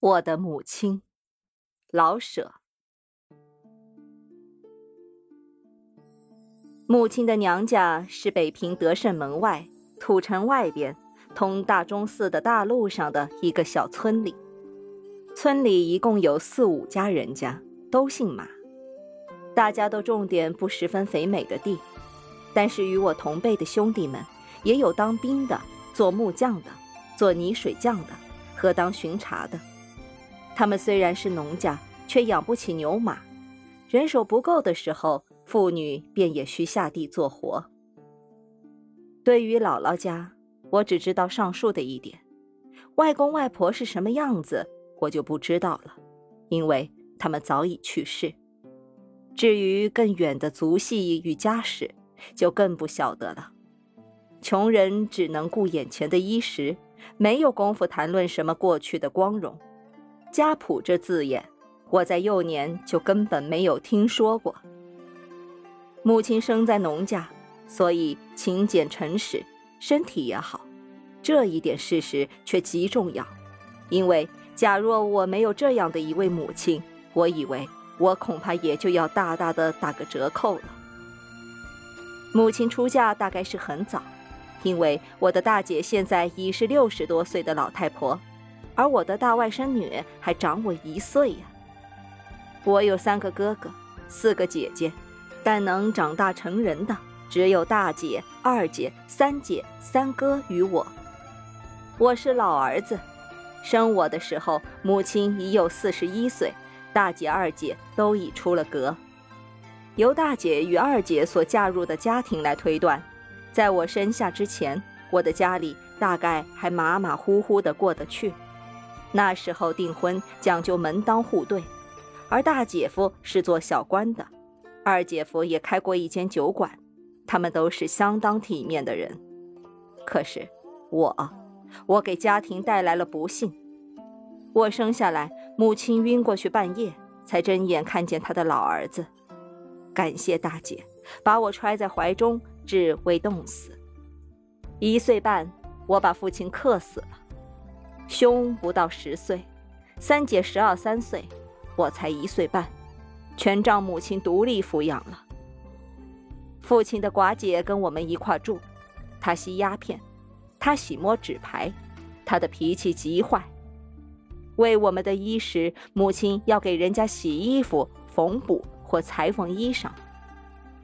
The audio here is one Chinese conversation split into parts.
我的母亲，老舍。母亲的娘家是北平德胜门外土城外边通大钟寺的大路上的一个小村里。村里一共有四五家人家，都姓马，大家都种点不十分肥美的地。但是与我同辈的兄弟们，也有当兵的，做木匠的，做泥水匠的，和当巡查的。他们虽然是农家，却养不起牛马，人手不够的时候，妇女便也需下地做活。对于姥姥家，我只知道上述的一点，外公外婆是什么样子，我就不知道了，因为他们早已去世。至于更远的族系与家史，就更不晓得了。穷人只能顾眼前的衣食，没有功夫谈论什么过去的光荣。家谱这字眼，我在幼年就根本没有听说过。母亲生在农家，所以勤俭诚实，身体也好，这一点事实却极重要。因为假若我没有这样的一位母亲，我以为我恐怕也就要大大的打个折扣了。母亲出嫁大概是很早，因为我的大姐现在已是六十多岁的老太婆。而我的大外甥女还长我一岁呀。我有三个哥哥，四个姐姐，但能长大成人的只有大姐、二姐、三姐、三哥与我。我是老儿子，生我的时候母亲已有四十一岁，大姐、二姐都已出了阁。由大姐与二姐所嫁入的家庭来推断，在我生下之前，我的家里大概还马马虎虎的过得去。那时候订婚讲究门当户对，而大姐夫是做小官的，二姐夫也开过一间酒馆，他们都是相当体面的人。可是我，我给家庭带来了不幸。我生下来，母亲晕过去半夜，才睁眼看见她的老儿子。感谢大姐，把我揣在怀中，至未冻死。一岁半，我把父亲克死了。兄不到十岁，三姐十二三岁，我才一岁半，全仗母亲独立抚养了。父亲的寡姐跟我们一块住，她吸鸦片，她喜摸纸牌，她的脾气极坏。为我们的衣食，母亲要给人家洗衣服、缝补或裁缝衣裳。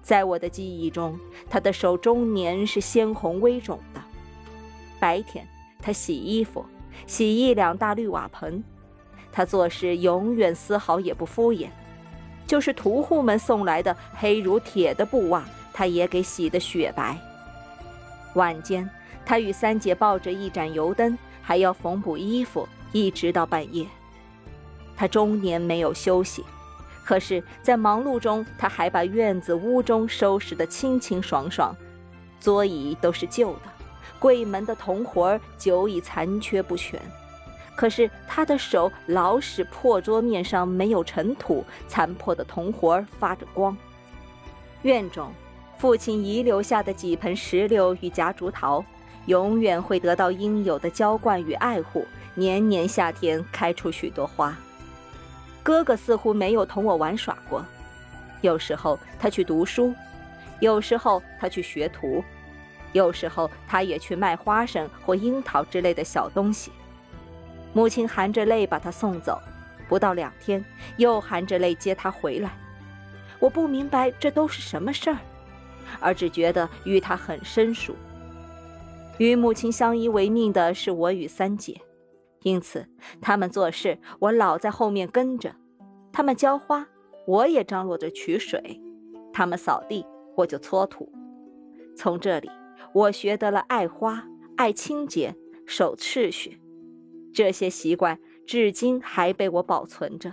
在我的记忆中，她的手中年是鲜红微肿的。白天，她洗衣服。洗一两大绿瓦盆，他做事永远丝毫也不敷衍，就是屠户们送来的黑如铁的布袜，他也给洗得雪白。晚间，他与三姐抱着一盏油灯，还要缝补衣服，一直到半夜。他终年没有休息，可是，在忙碌中，他还把院子屋中收拾得清清爽爽，桌椅都是旧的。柜门的铜活儿久已残缺不全，可是他的手老使破桌面上没有尘土，残破的铜活儿发着光。院中，父亲遗留下的几盆石榴与夹竹桃，永远会得到应有的浇灌与爱护，年年夏天开出许多花。哥哥似乎没有同我玩耍过，有时候他去读书，有时候他去学徒。有时候，他也去卖花生或樱桃之类的小东西。母亲含着泪把他送走，不到两天，又含着泪接他回来。我不明白这都是什么事儿，而只觉得与他很生疏。与母亲相依为命的是我与三姐，因此他们做事，我老在后面跟着；他们浇花，我也张罗着取水；他们扫地，我就搓土。从这里。我学得了爱花、爱清洁、守秩序，这些习惯至今还被我保存着。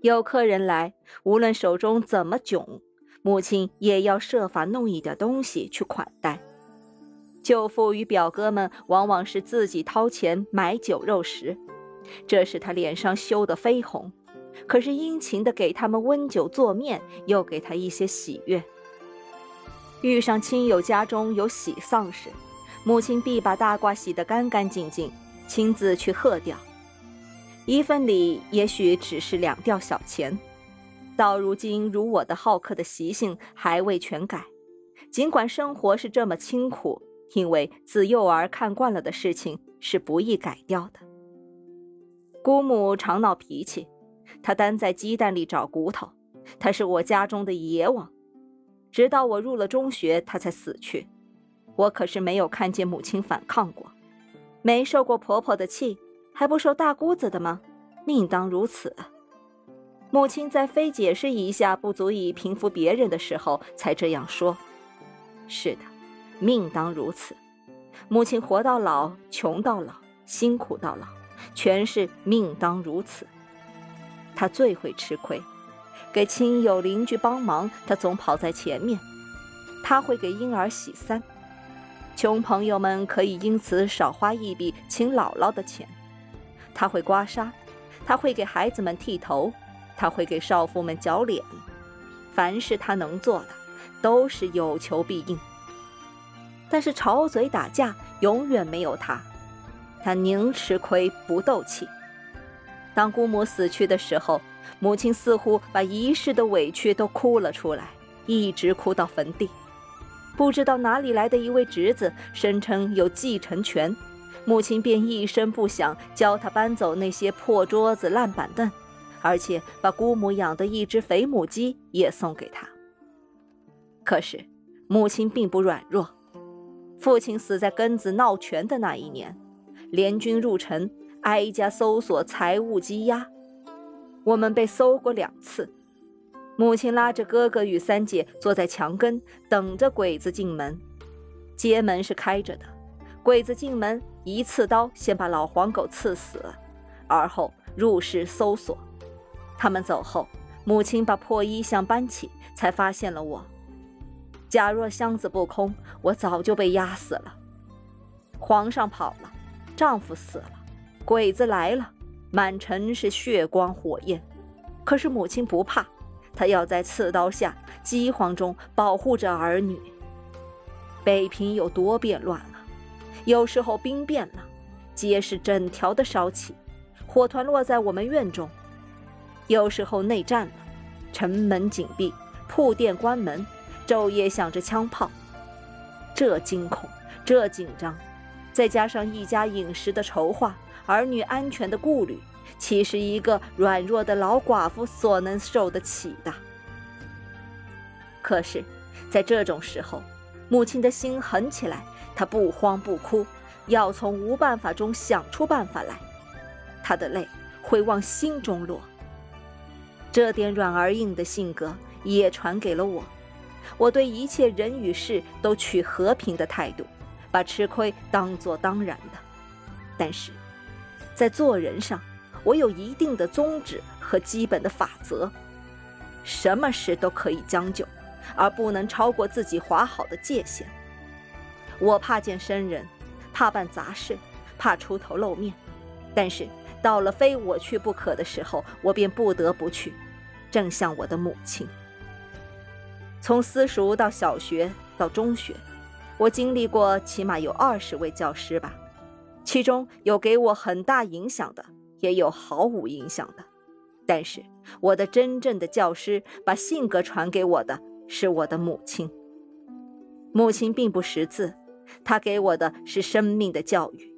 有客人来，无论手中怎么窘，母亲也要设法弄一点东西去款待。舅父与表哥们往往是自己掏钱买酒肉食，这使他脸上羞得绯红，可是殷勤的给他们温酒做面，又给他一些喜悦。遇上亲友家中有喜丧事，母亲必把大褂洗得干干净净，亲自去喝掉。一份礼也许只是两吊小钱。到如今，如我的好客的习性还未全改，尽管生活是这么清苦，因为自幼儿看惯了的事情是不易改掉的。姑母常闹脾气，她单在鸡蛋里找骨头，她是我家中的野王。直到我入了中学，她才死去。我可是没有看见母亲反抗过，没受过婆婆的气，还不受大姑子的吗？命当如此。母亲在非解释一下不足以平复别人的时候，才这样说。是的，命当如此。母亲活到老，穷到老，辛苦到老。全是命当如此。她最会吃亏，给亲友邻居帮忙，他总跑在前面。他会给婴儿洗衫，穷朋友们可以因此少花一笔请姥姥的钱。他会刮痧，他会给孩子们剃头，他会给少妇们绞脸。凡是他能做的，都是有求必应。但是吵嘴打架，永远没有他。他宁吃亏不斗气。当姑母死去的时候，母亲似乎把一世的委屈都哭了出来，一直哭到坟地。不知道哪里来的一位侄子，声称有继承权，母亲便一声不响教他搬走那些破桌子、烂板凳，而且把姑母养的一只肥母鸡也送给他。可是，母亲并不软弱。父亲死在庚子闹权的那一年。联军入城，挨家搜索财物积压。我们被搜过两次。母亲拉着哥哥与三姐坐在墙根，等着鬼子进门。街门是开着的，鬼子进门一刺刀，先把老黄狗刺死，而后入室搜索。他们走后，母亲把破衣箱搬起，才发现了我。假若箱子不空，我早就被压死了。皇上跑了。丈夫死了，鬼子来了，满城是血光火焰。可是母亲不怕，她要在刺刀下、饥荒中保护着儿女。北平有多变乱啊！有时候兵变了，街市整条的烧起，火团落在我们院中；有时候内战了，城门紧闭，铺店关门，昼夜响着枪炮。这惊恐，这紧张。再加上一家饮食的筹划，儿女安全的顾虑，岂是一个软弱的老寡妇所能受得起的？可是，在这种时候，母亲的心狠起来，她不慌不哭，要从无办法中想出办法来。她的泪会往心中落。这点软而硬的性格也传给了我，我对一切人与事都取和平的态度。把吃亏当作当然的，但是，在做人上，我有一定的宗旨和基本的法则。什么事都可以将就，而不能超过自己划好的界限。我怕见生人，怕办杂事，怕出头露面，但是到了非我去不可的时候，我便不得不去。正像我的母亲，从私塾到小学到中学。我经历过起码有二十位教师吧，其中有给我很大影响的，也有毫无影响的。但是我的真正的教师，把性格传给我的是我的母亲。母亲并不识字，她给我的是生命的教育。